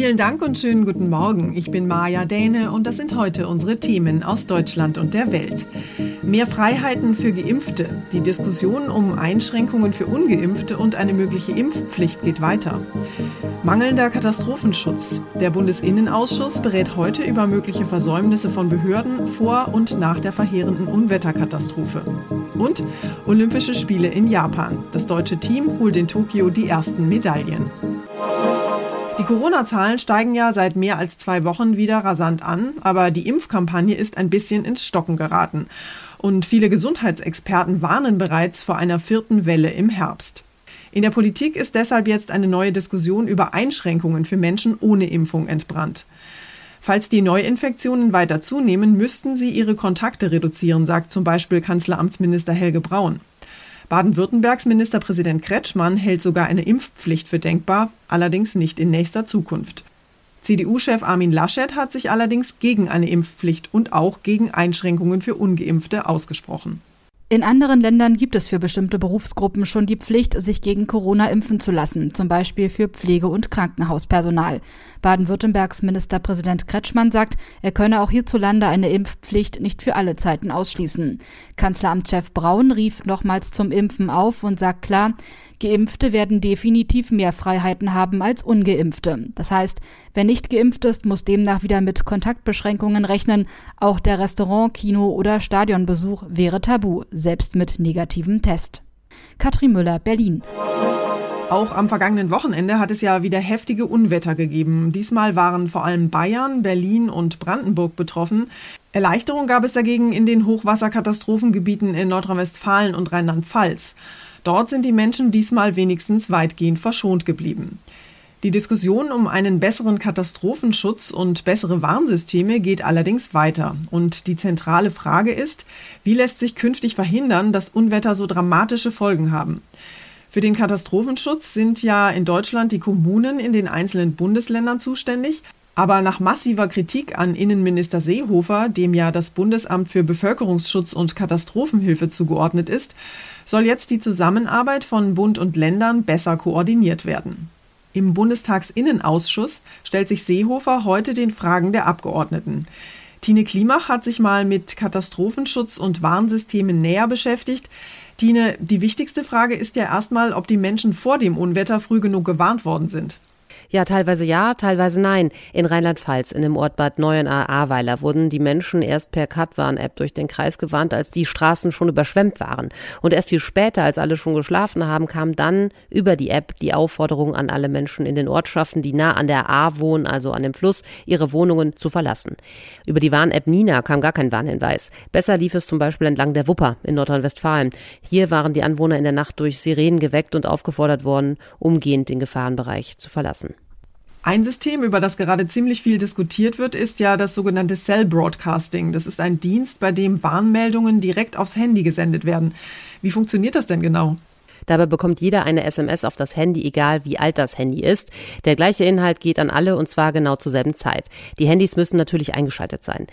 Vielen Dank und schönen guten Morgen. Ich bin Maja Däne und das sind heute unsere Themen aus Deutschland und der Welt. Mehr Freiheiten für Geimpfte. Die Diskussion um Einschränkungen für Ungeimpfte und eine mögliche Impfpflicht geht weiter. Mangelnder Katastrophenschutz. Der Bundesinnenausschuss berät heute über mögliche Versäumnisse von Behörden vor und nach der verheerenden Unwetterkatastrophe. Und Olympische Spiele in Japan. Das deutsche Team holt in Tokio die ersten Medaillen. Die Corona-Zahlen steigen ja seit mehr als zwei Wochen wieder rasant an, aber die Impfkampagne ist ein bisschen ins Stocken geraten. Und viele Gesundheitsexperten warnen bereits vor einer vierten Welle im Herbst. In der Politik ist deshalb jetzt eine neue Diskussion über Einschränkungen für Menschen ohne Impfung entbrannt. Falls die Neuinfektionen weiter zunehmen, müssten sie ihre Kontakte reduzieren, sagt zum Beispiel Kanzleramtsminister Helge Braun. Baden-Württembergs Ministerpräsident Kretschmann hält sogar eine Impfpflicht für denkbar, allerdings nicht in nächster Zukunft. CDU-Chef Armin Laschet hat sich allerdings gegen eine Impfpflicht und auch gegen Einschränkungen für ungeimpfte ausgesprochen. In anderen Ländern gibt es für bestimmte Berufsgruppen schon die Pflicht, sich gegen Corona impfen zu lassen, zum Beispiel für Pflege- und Krankenhauspersonal. Baden-Württembergs Ministerpräsident Kretschmann sagt, er könne auch hierzulande eine Impfpflicht nicht für alle Zeiten ausschließen. Kanzleramtschef Braun rief nochmals zum Impfen auf und sagt klar, Geimpfte werden definitiv mehr Freiheiten haben als ungeimpfte. Das heißt, wer nicht geimpft ist, muss demnach wieder mit Kontaktbeschränkungen rechnen. Auch der Restaurant, Kino oder Stadionbesuch wäre tabu, selbst mit negativem Test. Katrin Müller, Berlin. Auch am vergangenen Wochenende hat es ja wieder heftige Unwetter gegeben. Diesmal waren vor allem Bayern, Berlin und Brandenburg betroffen. Erleichterung gab es dagegen in den Hochwasserkatastrophengebieten in Nordrhein-Westfalen und Rheinland-Pfalz. Dort sind die Menschen diesmal wenigstens weitgehend verschont geblieben. Die Diskussion um einen besseren Katastrophenschutz und bessere Warnsysteme geht allerdings weiter. Und die zentrale Frage ist, wie lässt sich künftig verhindern, dass Unwetter so dramatische Folgen haben? Für den Katastrophenschutz sind ja in Deutschland die Kommunen in den einzelnen Bundesländern zuständig. Aber nach massiver Kritik an Innenminister Seehofer, dem ja das Bundesamt für Bevölkerungsschutz und Katastrophenhilfe zugeordnet ist, soll jetzt die Zusammenarbeit von Bund und Ländern besser koordiniert werden. Im Bundestagsinnenausschuss stellt sich Seehofer heute den Fragen der Abgeordneten. Tine Klimach hat sich mal mit Katastrophenschutz und Warnsystemen näher beschäftigt. Tine, die wichtigste Frage ist ja erstmal, ob die Menschen vor dem Unwetter früh genug gewarnt worden sind. Ja, teilweise ja, teilweise nein. In Rheinland-Pfalz, in dem Ort Bad Neuenahr-Ahrweiler, wurden die Menschen erst per Katwarn-App durch den Kreis gewarnt, als die Straßen schon überschwemmt waren. Und erst viel später, als alle schon geschlafen haben, kam dann über die App die Aufforderung an alle Menschen in den Ortschaften, die nah an der Ahr wohnen, also an dem Fluss, ihre Wohnungen zu verlassen. Über die Warn-App Nina kam gar kein Warnhinweis. Besser lief es zum Beispiel entlang der Wupper in Nordrhein-Westfalen. Hier waren die Anwohner in der Nacht durch Sirenen geweckt und aufgefordert worden, umgehend den Gefahrenbereich zu verlassen. Ein System, über das gerade ziemlich viel diskutiert wird, ist ja das sogenannte Cell Broadcasting. Das ist ein Dienst, bei dem Warnmeldungen direkt aufs Handy gesendet werden. Wie funktioniert das denn genau? Dabei bekommt jeder eine SMS auf das Handy, egal wie alt das Handy ist. Der gleiche Inhalt geht an alle und zwar genau zur selben Zeit. Die Handys müssen natürlich eingeschaltet sein.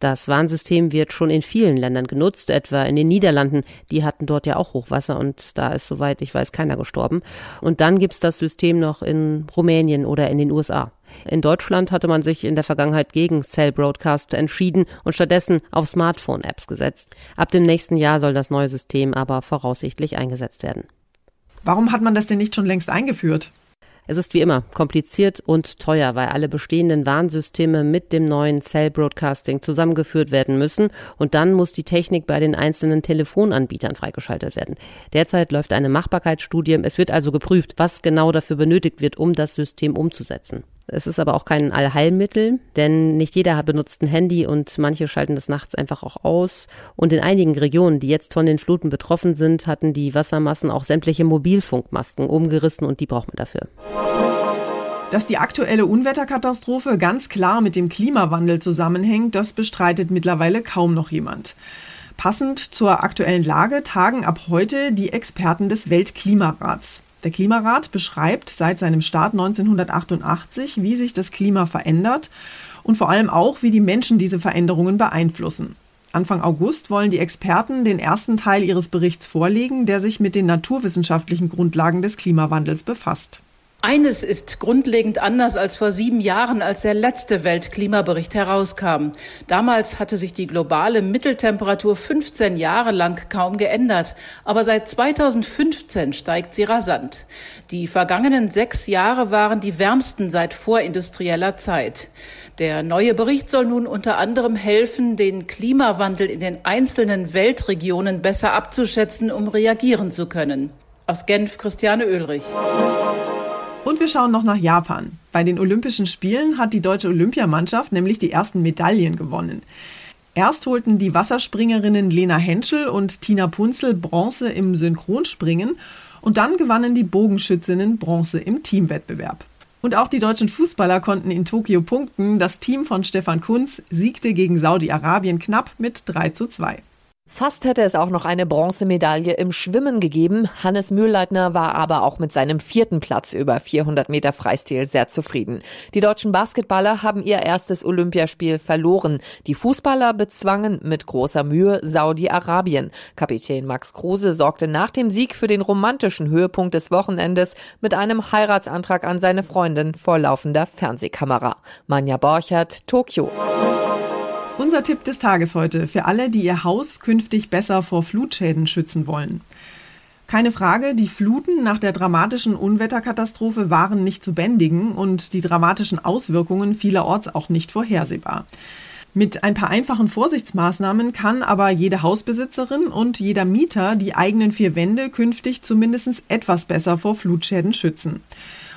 Das Warnsystem wird schon in vielen Ländern genutzt, etwa in den Niederlanden. Die hatten dort ja auch Hochwasser und da ist, soweit ich weiß, keiner gestorben. Und dann gibt's das System noch in Rumänien oder in den USA. In Deutschland hatte man sich in der Vergangenheit gegen Cell Broadcast entschieden und stattdessen auf Smartphone-Apps gesetzt. Ab dem nächsten Jahr soll das neue System aber voraussichtlich eingesetzt werden. Warum hat man das denn nicht schon längst eingeführt? Es ist wie immer kompliziert und teuer, weil alle bestehenden Warnsysteme mit dem neuen Cell Broadcasting zusammengeführt werden müssen und dann muss die Technik bei den einzelnen Telefonanbietern freigeschaltet werden. Derzeit läuft eine Machbarkeitsstudie. Es wird also geprüft, was genau dafür benötigt wird, um das System umzusetzen. Es ist aber auch kein Allheilmittel, denn nicht jeder benutzt ein Handy und manche schalten das nachts einfach auch aus. Und in einigen Regionen, die jetzt von den Fluten betroffen sind, hatten die Wassermassen auch sämtliche Mobilfunkmasken umgerissen und die braucht man dafür. Dass die aktuelle Unwetterkatastrophe ganz klar mit dem Klimawandel zusammenhängt, das bestreitet mittlerweile kaum noch jemand. Passend zur aktuellen Lage tagen ab heute die Experten des Weltklimarats. Der Klimarat beschreibt seit seinem Start 1988, wie sich das Klima verändert und vor allem auch, wie die Menschen diese Veränderungen beeinflussen. Anfang August wollen die Experten den ersten Teil ihres Berichts vorlegen, der sich mit den naturwissenschaftlichen Grundlagen des Klimawandels befasst. Eines ist grundlegend anders als vor sieben Jahren, als der letzte Weltklimabericht herauskam. Damals hatte sich die globale Mitteltemperatur 15 Jahre lang kaum geändert. Aber seit 2015 steigt sie rasant. Die vergangenen sechs Jahre waren die wärmsten seit vorindustrieller Zeit. Der neue Bericht soll nun unter anderem helfen, den Klimawandel in den einzelnen Weltregionen besser abzuschätzen, um reagieren zu können. Aus Genf Christiane Oehlrich. Und wir schauen noch nach Japan. Bei den Olympischen Spielen hat die deutsche Olympiamannschaft nämlich die ersten Medaillen gewonnen. Erst holten die Wasserspringerinnen Lena Henschel und Tina Punzel Bronze im Synchronspringen und dann gewannen die Bogenschützinnen Bronze im Teamwettbewerb. Und auch die deutschen Fußballer konnten in Tokio punkten. Das Team von Stefan Kunz siegte gegen Saudi-Arabien knapp mit 3 zu 2. Fast hätte es auch noch eine Bronzemedaille im Schwimmen gegeben. Hannes Mühlleitner war aber auch mit seinem vierten Platz über 400 Meter Freistil sehr zufrieden. Die deutschen Basketballer haben ihr erstes Olympiaspiel verloren. Die Fußballer bezwangen mit großer Mühe Saudi-Arabien. Kapitän Max Kruse sorgte nach dem Sieg für den romantischen Höhepunkt des Wochenendes mit einem Heiratsantrag an seine Freundin vor laufender Fernsehkamera. Manja Borchert, Tokio. Unser Tipp des Tages heute für alle, die ihr Haus künftig besser vor Flutschäden schützen wollen. Keine Frage, die Fluten nach der dramatischen Unwetterkatastrophe waren nicht zu bändigen und die dramatischen Auswirkungen vielerorts auch nicht vorhersehbar. Mit ein paar einfachen Vorsichtsmaßnahmen kann aber jede Hausbesitzerin und jeder Mieter die eigenen vier Wände künftig zumindest etwas besser vor Flutschäden schützen.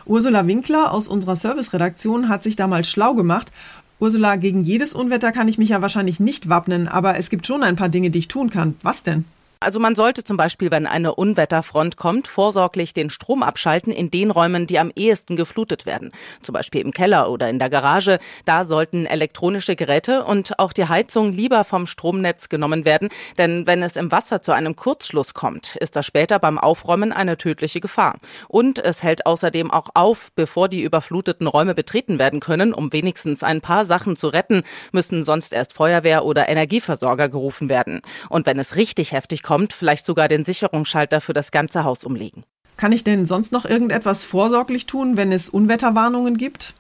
Ursula Winkler aus unserer Serviceredaktion hat sich damals schlau gemacht Ursula, gegen jedes Unwetter kann ich mich ja wahrscheinlich nicht wappnen, aber es gibt schon ein paar Dinge, die ich tun kann. Was denn? Also man sollte zum Beispiel, wenn eine Unwetterfront kommt, vorsorglich den Strom abschalten in den Räumen, die am ehesten geflutet werden. Zum Beispiel im Keller oder in der Garage. Da sollten elektronische Geräte und auch die Heizung lieber vom Stromnetz genommen werden. Denn wenn es im Wasser zu einem Kurzschluss kommt, ist das später beim Aufräumen eine tödliche Gefahr. Und es hält außerdem auch auf, bevor die überfluteten Räume betreten werden können, um wenigstens ein paar Sachen zu retten, müssen sonst erst Feuerwehr oder Energieversorger gerufen werden. Und wenn es richtig heftig kommt, kommt, vielleicht sogar den Sicherungsschalter für das ganze Haus umlegen. Kann ich denn sonst noch irgendetwas vorsorglich tun, wenn es Unwetterwarnungen gibt?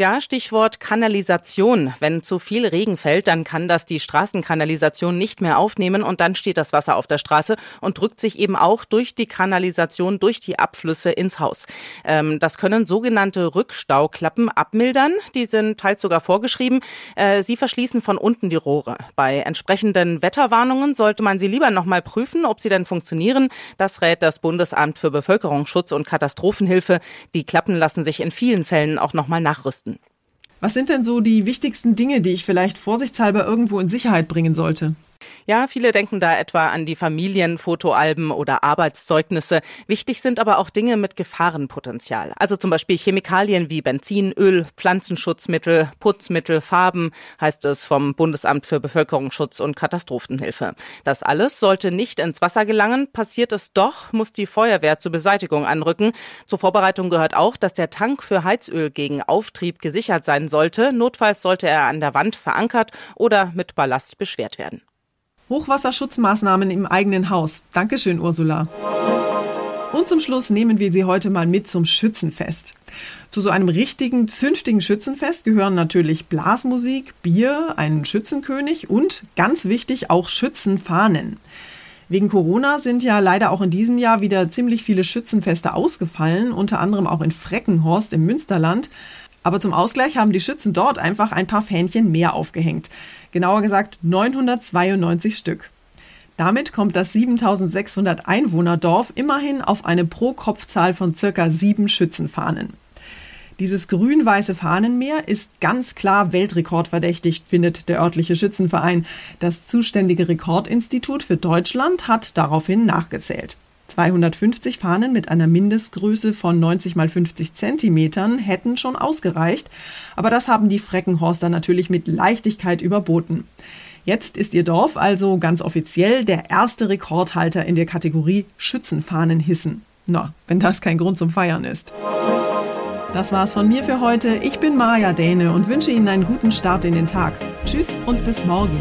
Ja, Stichwort Kanalisation. Wenn zu viel Regen fällt, dann kann das die Straßenkanalisation nicht mehr aufnehmen und dann steht das Wasser auf der Straße und drückt sich eben auch durch die Kanalisation, durch die Abflüsse ins Haus. Ähm, das können sogenannte Rückstauklappen abmildern. Die sind teils sogar vorgeschrieben. Äh, sie verschließen von unten die Rohre. Bei entsprechenden Wetterwarnungen sollte man sie lieber nochmal prüfen, ob sie denn funktionieren. Das rät das Bundesamt für Bevölkerungsschutz und Katastrophenhilfe. Die Klappen lassen sich in vielen Fällen auch nochmal nachrüsten. Was sind denn so die wichtigsten Dinge, die ich vielleicht vorsichtshalber irgendwo in Sicherheit bringen sollte? Ja, viele denken da etwa an die Familienfotoalben oder Arbeitszeugnisse. Wichtig sind aber auch Dinge mit Gefahrenpotenzial. Also zum Beispiel Chemikalien wie Benzin, Öl, Pflanzenschutzmittel, Putzmittel, Farben, heißt es vom Bundesamt für Bevölkerungsschutz und Katastrophenhilfe. Das alles sollte nicht ins Wasser gelangen. Passiert es doch, muss die Feuerwehr zur Beseitigung anrücken. Zur Vorbereitung gehört auch, dass der Tank für Heizöl gegen Auftrieb gesichert sein sollte. Notfalls sollte er an der Wand verankert oder mit Ballast beschwert werden. Hochwasserschutzmaßnahmen im eigenen Haus. Dankeschön, Ursula. Und zum Schluss nehmen wir Sie heute mal mit zum Schützenfest. Zu so einem richtigen, zünftigen Schützenfest gehören natürlich Blasmusik, Bier, ein Schützenkönig und ganz wichtig auch Schützenfahnen. Wegen Corona sind ja leider auch in diesem Jahr wieder ziemlich viele Schützenfeste ausgefallen, unter anderem auch in Freckenhorst im Münsterland. Aber zum Ausgleich haben die Schützen dort einfach ein paar Fähnchen mehr aufgehängt. Genauer gesagt 992 Stück. Damit kommt das 7600 Einwohnerdorf immerhin auf eine Pro-Kopf-Zahl von circa sieben Schützenfahnen. Dieses grün-weiße Fahnenmeer ist ganz klar weltrekordverdächtig, findet der örtliche Schützenverein. Das zuständige Rekordinstitut für Deutschland hat daraufhin nachgezählt. 250 Fahnen mit einer Mindestgröße von 90 mal 50 Zentimetern hätten schon ausgereicht, aber das haben die Freckenhorster natürlich mit Leichtigkeit überboten. Jetzt ist ihr Dorf also ganz offiziell der erste Rekordhalter in der Kategorie Schützenfahnen hissen. Na, wenn das kein Grund zum Feiern ist. Das war's von mir für heute. Ich bin Maja Däne und wünsche Ihnen einen guten Start in den Tag. Tschüss und bis morgen.